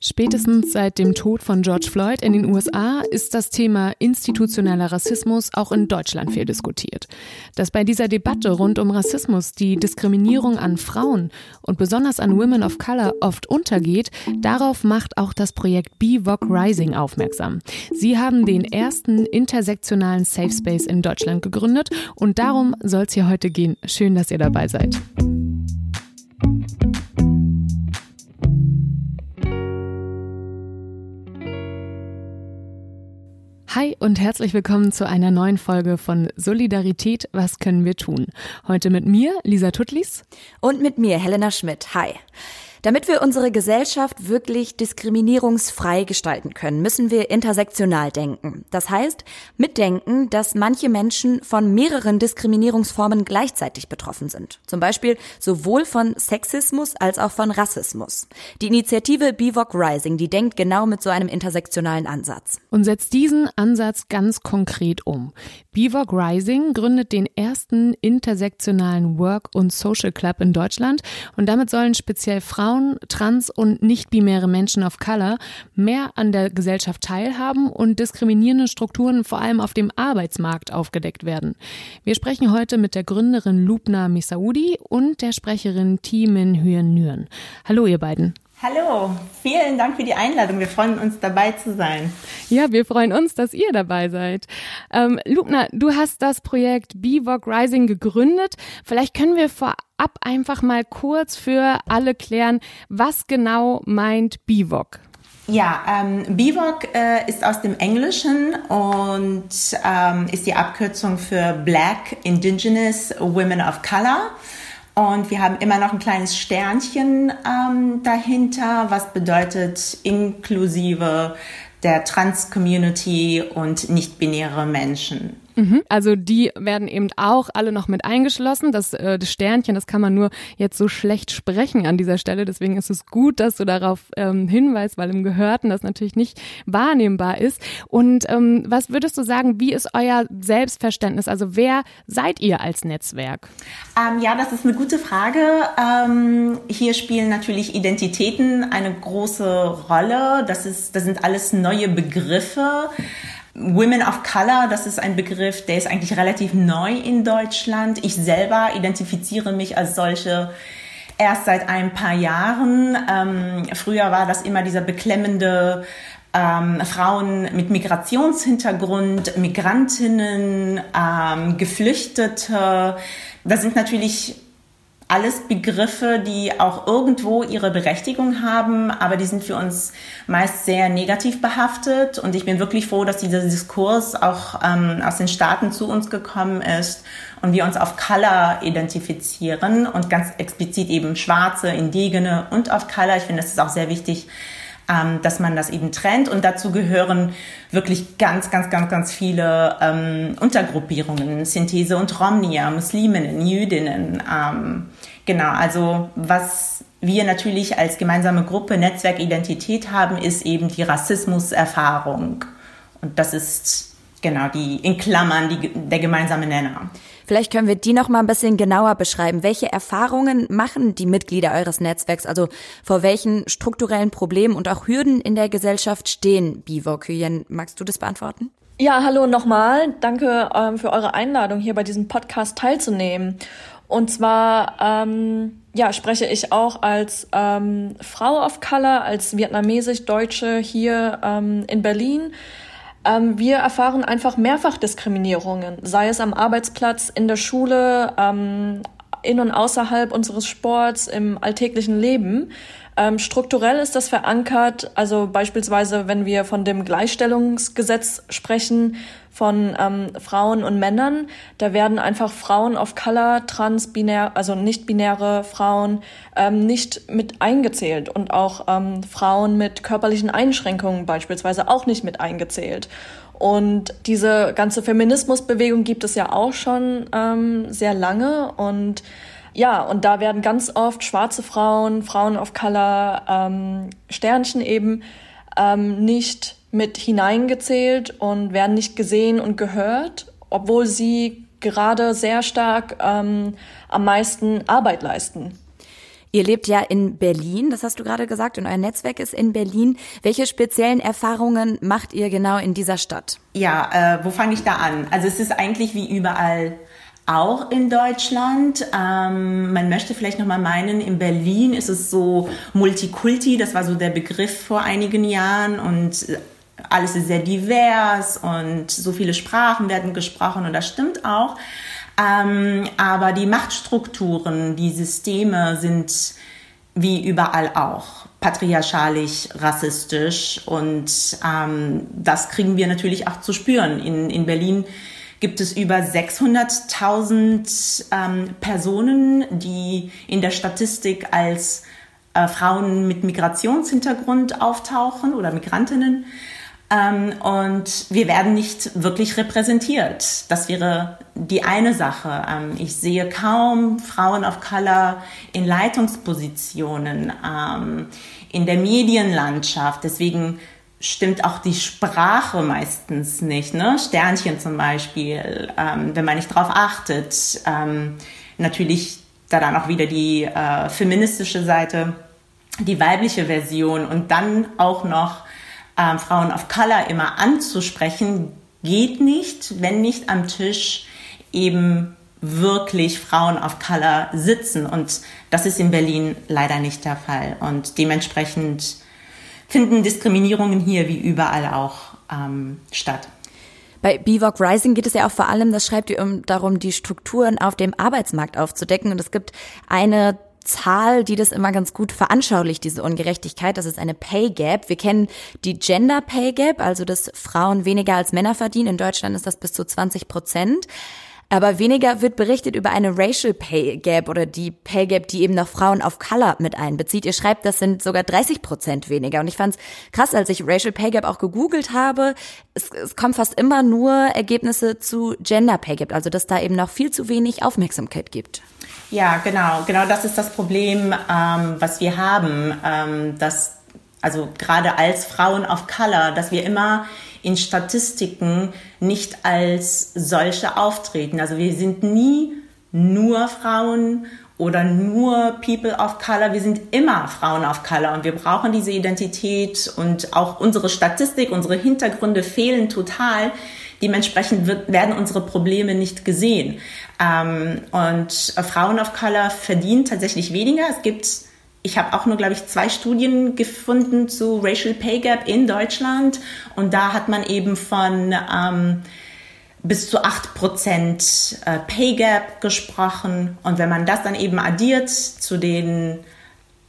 Spätestens seit dem Tod von George Floyd in den USA ist das Thema institutioneller Rassismus auch in Deutschland viel diskutiert. Dass bei dieser Debatte rund um Rassismus die Diskriminierung an Frauen und besonders an Women of Color oft untergeht, darauf macht auch das Projekt BVOG Rising aufmerksam. Sie haben den ersten intersektionalen Safe Space in Deutschland gegründet und darum soll es hier heute gehen. Schön, dass ihr dabei seid. Hi und herzlich willkommen zu einer neuen Folge von Solidarität, was können wir tun? Heute mit mir, Lisa Tuttlis. Und mit mir, Helena Schmidt. Hi. Damit wir unsere Gesellschaft wirklich diskriminierungsfrei gestalten können, müssen wir intersektional denken. Das heißt, mitdenken, dass manche Menschen von mehreren Diskriminierungsformen gleichzeitig betroffen sind. Zum Beispiel sowohl von Sexismus als auch von Rassismus. Die Initiative BIVOC Rising, die denkt genau mit so einem intersektionalen Ansatz. Und setzt diesen Ansatz ganz konkret um. BIVOC Rising gründet den ersten intersektionalen Work- und Social Club in Deutschland und damit sollen speziell Frauen Frauen, trans- und nicht-binäre Menschen of Color mehr an der Gesellschaft teilhaben und diskriminierende Strukturen vor allem auf dem Arbeitsmarkt aufgedeckt werden. Wir sprechen heute mit der Gründerin Lubna Misaudi und der Sprecherin Timin Hyen Nguyen. Hallo ihr beiden. Hallo, vielen Dank für die Einladung. Wir freuen uns dabei zu sein. Ja, wir freuen uns, dass ihr dabei seid. Ähm, Lugner, du hast das Projekt BVOG Rising gegründet. Vielleicht können wir vorab einfach mal kurz für alle klären, was genau meint BVOG? Ja, ähm, BVOG äh, ist aus dem Englischen und ähm, ist die Abkürzung für Black Indigenous Women of Color. Und wir haben immer noch ein kleines Sternchen ähm, dahinter, was bedeutet inklusive der Trans-Community und nicht-binäre Menschen. Mhm. Also die werden eben auch alle noch mit eingeschlossen. Das, äh, das Sternchen, das kann man nur jetzt so schlecht sprechen an dieser Stelle. Deswegen ist es gut, dass du darauf ähm, hinweist, weil im Gehörten das natürlich nicht wahrnehmbar ist. Und ähm, was würdest du sagen, wie ist euer Selbstverständnis? Also wer seid ihr als Netzwerk? Ähm, ja, das ist eine gute Frage. Ähm, hier spielen natürlich Identitäten eine große Rolle. Das, ist, das sind alles neue Begriffe. Women of Color, das ist ein Begriff, der ist eigentlich relativ neu in Deutschland. Ich selber identifiziere mich als solche erst seit ein paar Jahren. Ähm, früher war das immer dieser beklemmende ähm, Frauen mit Migrationshintergrund, Migrantinnen, ähm, Geflüchtete. Das sind natürlich alles Begriffe, die auch irgendwo ihre Berechtigung haben, aber die sind für uns meist sehr negativ behaftet. Und ich bin wirklich froh, dass dieser Diskurs auch ähm, aus den Staaten zu uns gekommen ist und wir uns auf Color identifizieren und ganz explizit eben Schwarze, Indigene und auf Color. Ich finde, das ist auch sehr wichtig, ähm, dass man das eben trennt. Und dazu gehören wirklich ganz, ganz, ganz, ganz viele ähm, Untergruppierungen, Synthese und Romnia, Musliminnen, Jüdinnen. Ähm, genau, also was wir natürlich als gemeinsame Gruppe Netzwerkidentität haben, ist eben die Rassismuserfahrung. Und das ist genau die in Klammern die, der gemeinsame Nenner. Vielleicht können wir die noch mal ein bisschen genauer beschreiben. Welche Erfahrungen machen die Mitglieder eures Netzwerks? Also vor welchen strukturellen Problemen und auch Hürden in der Gesellschaft stehen Bivokyen? Magst du das beantworten? Ja, hallo nochmal. Danke ähm, für eure Einladung, hier bei diesem Podcast teilzunehmen. Und zwar ähm, ja, spreche ich auch als ähm, Frau of Color, als vietnamesisch-Deutsche hier ähm, in Berlin. Ähm, wir erfahren einfach Mehrfachdiskriminierungen, sei es am Arbeitsplatz, in der Schule, ähm, in und außerhalb unseres Sports, im alltäglichen Leben. Ähm, strukturell ist das verankert, also beispielsweise, wenn wir von dem Gleichstellungsgesetz sprechen, von ähm, Frauen und Männern, da werden einfach Frauen of Color, trans, binär, also nicht-binäre Frauen ähm, nicht mit eingezählt und auch ähm, Frauen mit körperlichen Einschränkungen beispielsweise auch nicht mit eingezählt. Und diese ganze Feminismusbewegung gibt es ja auch schon ähm, sehr lange und ja, und da werden ganz oft schwarze Frauen, Frauen of Color, ähm, Sternchen eben ähm, nicht mit hineingezählt und werden nicht gesehen und gehört, obwohl sie gerade sehr stark ähm, am meisten Arbeit leisten. Ihr lebt ja in Berlin, das hast du gerade gesagt, und euer Netzwerk ist in Berlin. Welche speziellen Erfahrungen macht ihr genau in dieser Stadt? Ja, äh, wo fange ich da an? Also es ist eigentlich wie überall auch in Deutschland. Ähm, man möchte vielleicht noch mal meinen, in Berlin ist es so Multikulti, das war so der Begriff vor einigen Jahren und alles ist sehr divers und so viele Sprachen werden gesprochen und das stimmt auch. Ähm, aber die Machtstrukturen, die Systeme sind wie überall auch patriarchalisch, rassistisch und ähm, das kriegen wir natürlich auch zu spüren. In, in Berlin gibt es über 600.000 ähm, Personen, die in der Statistik als äh, Frauen mit Migrationshintergrund auftauchen oder Migrantinnen. Ähm, und wir werden nicht wirklich repräsentiert. Das wäre die eine Sache. Ähm, ich sehe kaum Frauen of Color in Leitungspositionen, ähm, in der Medienlandschaft. Deswegen stimmt auch die Sprache meistens nicht. Ne? Sternchen zum Beispiel, ähm, wenn man nicht darauf achtet. Ähm, natürlich da dann auch wieder die äh, feministische Seite, die weibliche Version und dann auch noch äh, Frauen of Color immer anzusprechen, geht nicht, wenn nicht am Tisch eben wirklich Frauen of Color sitzen. Und das ist in Berlin leider nicht der Fall. Und dementsprechend finden Diskriminierungen hier wie überall auch ähm, statt. Bei BVOG Rising geht es ja auch vor allem, das schreibt ihr, um darum, die Strukturen auf dem Arbeitsmarkt aufzudecken. Und es gibt eine Zahl, die das immer ganz gut veranschaulicht, diese Ungerechtigkeit. Das ist eine Pay Gap. Wir kennen die Gender Pay Gap, also dass Frauen weniger als Männer verdienen. In Deutschland ist das bis zu 20 Prozent. Aber weniger wird berichtet über eine Racial Pay Gap oder die Pay Gap, die eben noch Frauen of Color mit einbezieht. Ihr schreibt, das sind sogar 30 Prozent weniger. Und ich fand es krass, als ich Racial Pay Gap auch gegoogelt habe. Es, es kommen fast immer nur Ergebnisse zu Gender Pay Gap, also dass da eben noch viel zu wenig Aufmerksamkeit gibt. Ja, genau, genau das ist das Problem, ähm, was wir haben, ähm, dass also gerade als Frauen of Color, dass wir immer in Statistiken nicht als solche auftreten. Also wir sind nie nur Frauen oder nur People of Color. Wir sind immer Frauen of Color und wir brauchen diese Identität und auch unsere Statistik, unsere Hintergründe fehlen total. Dementsprechend wird, werden unsere Probleme nicht gesehen. Ähm, und Frauen of Color verdienen tatsächlich weniger. Es gibt ich habe auch nur, glaube ich, zwei Studien gefunden zu Racial Pay Gap in Deutschland. Und da hat man eben von ähm, bis zu 8% äh, Pay Gap gesprochen. Und wenn man das dann eben addiert zu den,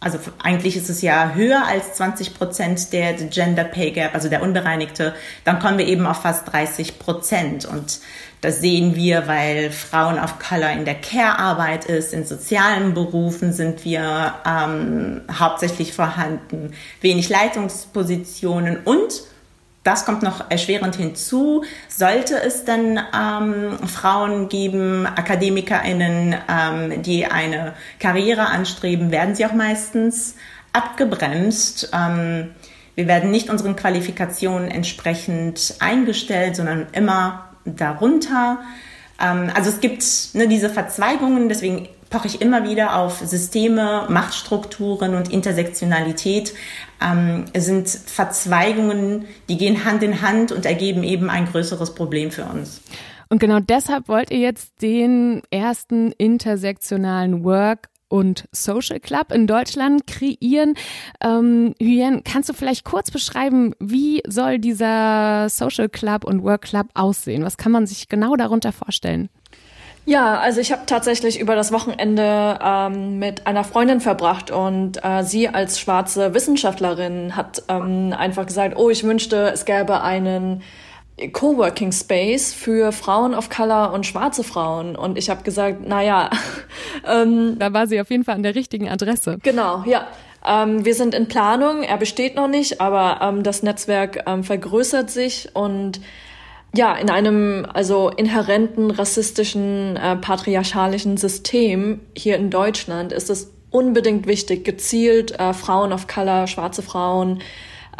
also eigentlich ist es ja höher als 20% der Gender Pay Gap, also der unbereinigte, dann kommen wir eben auf fast 30%. Und das sehen wir, weil Frauen of Color in der Care-Arbeit ist, in sozialen Berufen sind wir ähm, hauptsächlich vorhanden, wenig Leitungspositionen und das kommt noch erschwerend hinzu. Sollte es dann ähm, Frauen geben, AkademikerInnen, ähm, die eine Karriere anstreben, werden sie auch meistens abgebremst. Ähm, wir werden nicht unseren Qualifikationen entsprechend eingestellt, sondern immer darunter. Ähm, also es gibt ne, diese Verzweigungen, deswegen poche ich immer wieder auf Systeme, Machtstrukturen und Intersektionalität. Ähm, es sind Verzweigungen, die gehen Hand in Hand und ergeben eben ein größeres Problem für uns. Und genau deshalb wollt ihr jetzt den ersten intersektionalen Work und Social Club in Deutschland kreieren. Ähm, Hyen, kannst du vielleicht kurz beschreiben, wie soll dieser Social Club und Work Club aussehen? Was kann man sich genau darunter vorstellen? Ja, also ich habe tatsächlich über das Wochenende ähm, mit einer Freundin verbracht und äh, sie als schwarze Wissenschaftlerin hat ähm, einfach gesagt, oh, ich wünschte, es gäbe einen Coworking Space für Frauen of Color und schwarze Frauen. Und ich habe gesagt, naja. ähm, da war sie auf jeden Fall an der richtigen Adresse. Genau, ja. Ähm, wir sind in Planung, er besteht noch nicht, aber ähm, das Netzwerk ähm, vergrößert sich und ja, in einem also inhärenten rassistischen, äh, patriarchalischen System hier in Deutschland ist es unbedingt wichtig, gezielt äh, Frauen of Color, schwarze Frauen,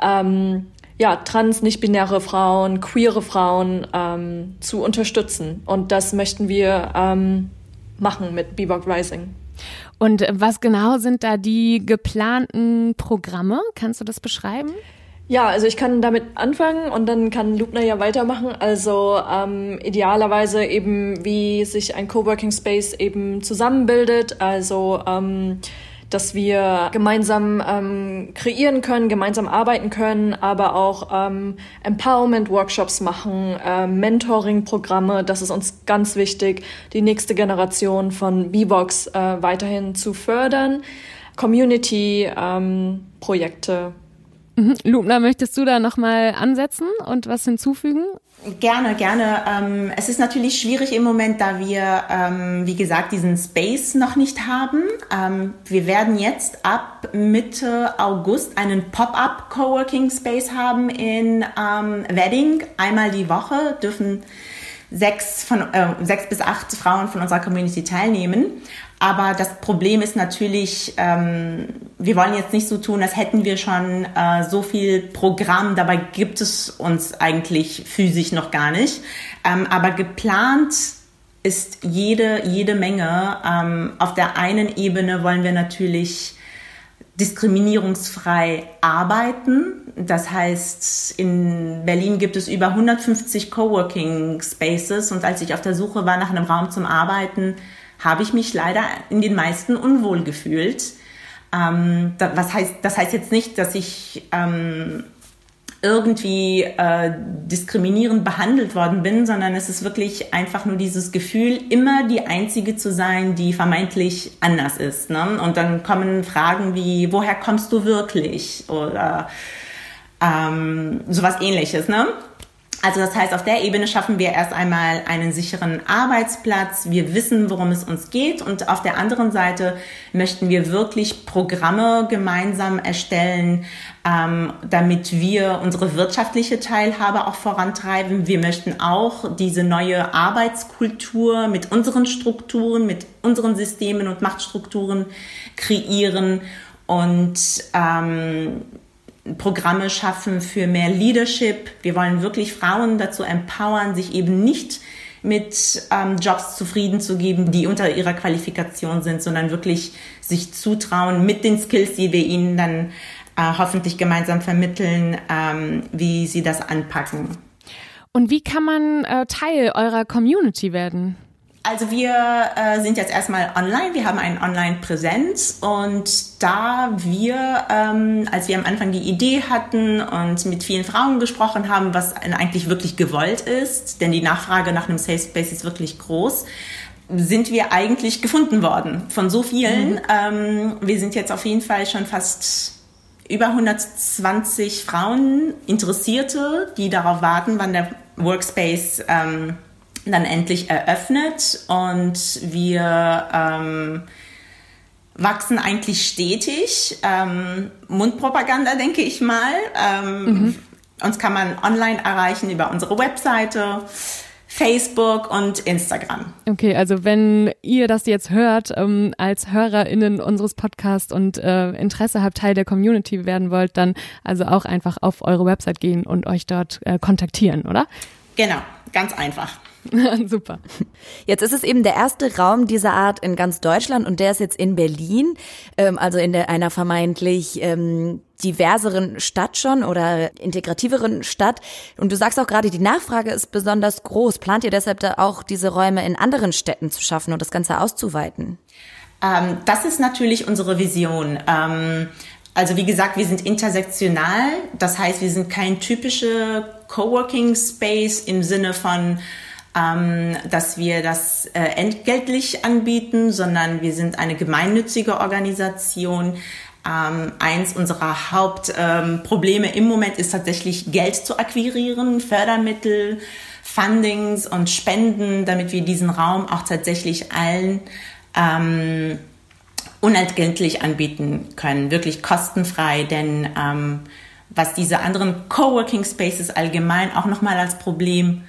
ähm, ja, trans, nicht-binäre Frauen, queere Frauen ähm, zu unterstützen. Und das möchten wir ähm, machen mit Bebop Rising. Und was genau sind da die geplanten Programme? Kannst du das beschreiben? Ja, also ich kann damit anfangen und dann kann Lubner ja weitermachen. Also ähm, idealerweise eben, wie sich ein Coworking Space eben zusammenbildet. Also ähm, dass wir gemeinsam ähm, kreieren können, gemeinsam arbeiten können, aber auch ähm, Empowerment-Workshops machen, äh, Mentoring-Programme. Das ist uns ganz wichtig, die nächste Generation von VBox äh, weiterhin zu fördern. Community-Projekte. Ähm, mhm. Lubna, möchtest du da nochmal ansetzen und was hinzufügen? Gerne, gerne. Ähm, es ist natürlich schwierig im Moment, da wir, ähm, wie gesagt, diesen Space noch nicht haben. Ähm, wir werden jetzt ab Mitte August einen Pop-up Coworking Space haben in Wedding. Einmal die Woche dürfen sechs, von, äh, sechs bis acht Frauen von unserer Community teilnehmen. Aber das Problem ist natürlich, ähm, wir wollen jetzt nicht so tun, als hätten wir schon äh, so viel Programm. Dabei gibt es uns eigentlich physisch noch gar nicht. Ähm, aber geplant ist jede, jede Menge. Ähm, auf der einen Ebene wollen wir natürlich diskriminierungsfrei arbeiten. Das heißt, in Berlin gibt es über 150 Coworking Spaces und als ich auf der Suche war nach einem Raum zum Arbeiten, habe ich mich leider in den meisten unwohl gefühlt. Ähm, da, was heißt, das heißt jetzt nicht, dass ich ähm, irgendwie äh, diskriminierend behandelt worden bin, sondern es ist wirklich einfach nur dieses Gefühl, immer die Einzige zu sein, die vermeintlich anders ist. Ne? Und dann kommen Fragen wie, woher kommst du wirklich? Oder ähm, sowas ähnliches. Ne? Also das heißt, auf der Ebene schaffen wir erst einmal einen sicheren Arbeitsplatz. Wir wissen, worum es uns geht. Und auf der anderen Seite möchten wir wirklich Programme gemeinsam erstellen, ähm, damit wir unsere wirtschaftliche Teilhabe auch vorantreiben. Wir möchten auch diese neue Arbeitskultur mit unseren Strukturen, mit unseren Systemen und Machtstrukturen kreieren. Und ähm, Programme schaffen für mehr Leadership. Wir wollen wirklich Frauen dazu empowern, sich eben nicht mit ähm, Jobs zufrieden zu geben, die unter ihrer Qualifikation sind, sondern wirklich sich zutrauen mit den Skills, die wir ihnen dann äh, hoffentlich gemeinsam vermitteln, ähm, wie sie das anpacken. Und wie kann man äh, Teil eurer Community werden? Also wir äh, sind jetzt erstmal online, wir haben eine Online-Präsenz und da wir, ähm, als wir am Anfang die Idee hatten und mit vielen Frauen gesprochen haben, was eigentlich wirklich gewollt ist, denn die Nachfrage nach einem Safe Space ist wirklich groß, sind wir eigentlich gefunden worden von so vielen. Mhm. Ähm, wir sind jetzt auf jeden Fall schon fast über 120 Frauen Interessierte, die darauf warten, wann der Workspace ähm, dann endlich eröffnet und wir ähm, wachsen eigentlich stetig. Ähm, Mundpropaganda, denke ich mal. Ähm, mhm. Uns kann man online erreichen über unsere Webseite. Facebook und Instagram. Okay, also wenn ihr das jetzt hört, ähm, als HörerInnen unseres Podcasts und äh, Interesse habt, Teil der Community werden wollt, dann also auch einfach auf eure Website gehen und euch dort äh, kontaktieren, oder? Genau, ganz einfach. Super. Jetzt ist es eben der erste Raum dieser Art in ganz Deutschland und der ist jetzt in Berlin, ähm, also in der, einer vermeintlich ähm, diverseren Stadt schon oder integrativeren Stadt. Und du sagst auch gerade, die Nachfrage ist besonders groß. Plant ihr deshalb da auch diese Räume in anderen Städten zu schaffen und das Ganze auszuweiten? Ähm, das ist natürlich unsere Vision. Ähm, also wie gesagt, wir sind intersektional. Das heißt, wir sind kein typischer Coworking Space im Sinne von ähm, dass wir das äh, entgeltlich anbieten, sondern wir sind eine gemeinnützige Organisation. Ähm, eins unserer Hauptprobleme ähm, im Moment ist tatsächlich Geld zu akquirieren, Fördermittel, Fundings und Spenden, damit wir diesen Raum auch tatsächlich allen ähm, unentgeltlich anbieten können, wirklich kostenfrei, denn ähm, was diese anderen Coworking Spaces allgemein auch nochmal als Problem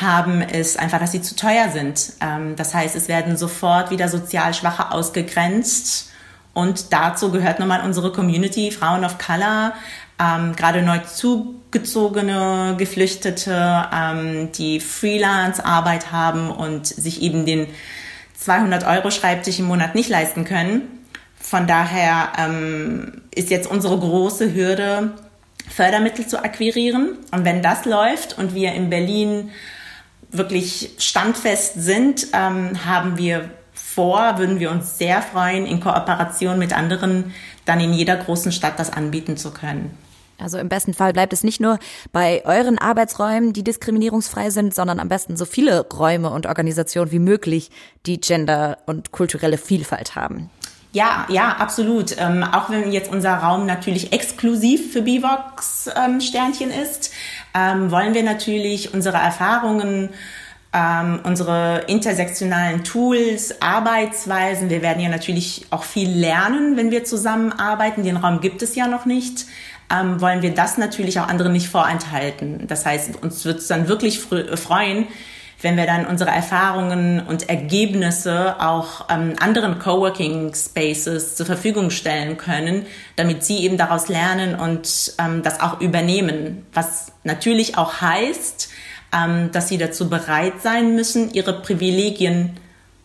haben, ist einfach, dass sie zu teuer sind. Ähm, das heißt, es werden sofort wieder sozial Schwache ausgegrenzt. Und dazu gehört nochmal unsere Community, Frauen of Color, ähm, gerade neu zugezogene Geflüchtete, ähm, die Freelance-Arbeit haben und sich eben den 200 Euro Schreibtisch im Monat nicht leisten können. Von daher ähm, ist jetzt unsere große Hürde, Fördermittel zu akquirieren. Und wenn das läuft und wir in Berlin wirklich standfest sind, ähm, haben wir vor, würden wir uns sehr freuen, in Kooperation mit anderen dann in jeder großen Stadt das anbieten zu können. Also im besten Fall bleibt es nicht nur bei euren Arbeitsräumen, die diskriminierungsfrei sind, sondern am besten so viele Räume und Organisationen wie möglich, die Gender und kulturelle Vielfalt haben. Ja, ja, absolut. Ähm, auch wenn jetzt unser Raum natürlich exklusiv für Bivox ähm, ist, ähm, wollen wir natürlich unsere Erfahrungen ähm, unsere intersektionalen Tools, Arbeitsweisen. Wir werden ja natürlich auch viel lernen, wenn wir zusammenarbeiten. Den Raum gibt es ja noch nicht. Ähm, wollen wir das natürlich auch anderen nicht vorenthalten. Das heißt, uns wird es dann wirklich freuen, wenn wir dann unsere Erfahrungen und Ergebnisse auch ähm, anderen Coworking Spaces zur Verfügung stellen können, damit sie eben daraus lernen und ähm, das auch übernehmen. Was natürlich auch heißt, ähm, dass sie dazu bereit sein müssen, ihre Privilegien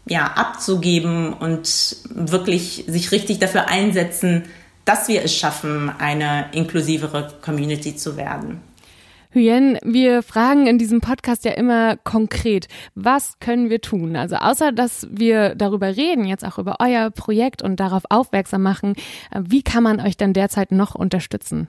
ja, abzugeben und wirklich sich richtig dafür einsetzen, dass wir es schaffen, eine inklusivere Community zu werden. Hyen, wir fragen in diesem Podcast ja immer konkret, was können wir tun? Also außer, dass wir darüber reden, jetzt auch über euer Projekt und darauf aufmerksam machen, äh, wie kann man euch denn derzeit noch unterstützen?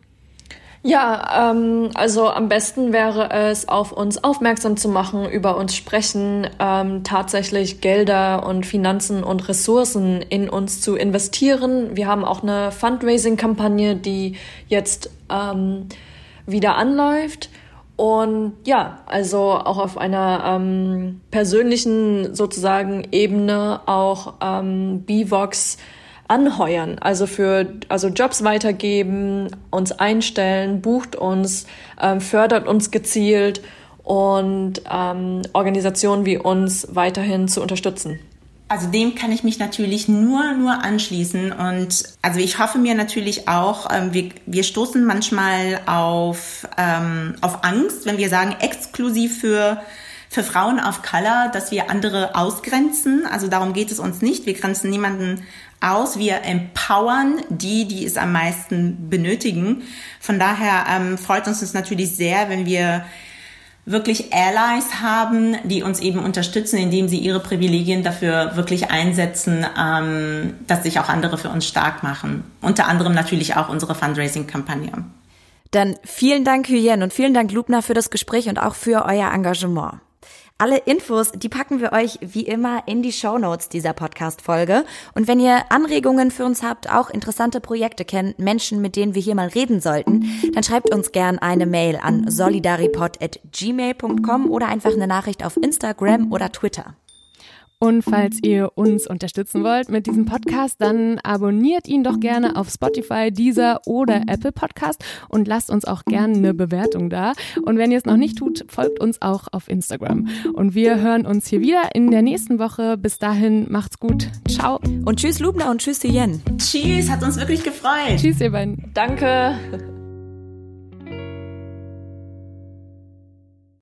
Ja, ähm, also am besten wäre es, auf uns aufmerksam zu machen, über uns sprechen, ähm, tatsächlich Gelder und Finanzen und Ressourcen in uns zu investieren. Wir haben auch eine Fundraising-Kampagne, die jetzt ähm, wieder anläuft. Und ja, also auch auf einer ähm, persönlichen sozusagen Ebene auch ähm, BVOX anheuern, also für also Jobs weitergeben, uns einstellen, bucht uns, ähm, fördert uns gezielt und ähm, Organisationen wie uns weiterhin zu unterstützen. Also dem kann ich mich natürlich nur, nur anschließen. Und also ich hoffe mir natürlich auch, ähm, wir, wir stoßen manchmal auf, ähm, auf Angst, wenn wir sagen, exklusiv für, für Frauen of Color, dass wir andere ausgrenzen. Also darum geht es uns nicht. Wir grenzen niemanden aus. Wir empowern die, die es am meisten benötigen. Von daher ähm, freut uns es natürlich sehr, wenn wir wirklich Allies haben, die uns eben unterstützen, indem sie ihre Privilegien dafür wirklich einsetzen, ähm, dass sich auch andere für uns stark machen. Unter anderem natürlich auch unsere Fundraising-Kampagne. Dann vielen Dank, Hyen, und vielen Dank, Lubna, für das Gespräch und auch für euer Engagement. Alle Infos, die packen wir euch wie immer in die Show Notes dieser Podcast-Folge. Und wenn ihr Anregungen für uns habt, auch interessante Projekte kennt, Menschen, mit denen wir hier mal reden sollten, dann schreibt uns gern eine Mail an solidaripod.gmail.com oder einfach eine Nachricht auf Instagram oder Twitter. Und falls ihr uns unterstützen wollt mit diesem Podcast, dann abonniert ihn doch gerne auf Spotify, Deezer oder Apple Podcast und lasst uns auch gerne eine Bewertung da. Und wenn ihr es noch nicht tut, folgt uns auch auf Instagram. Und wir hören uns hier wieder in der nächsten Woche. Bis dahin, macht's gut. Ciao. Und tschüss Lubna und tschüss Yen. Tschüss, hat uns wirklich gefreut. Tschüss ihr beiden. Danke.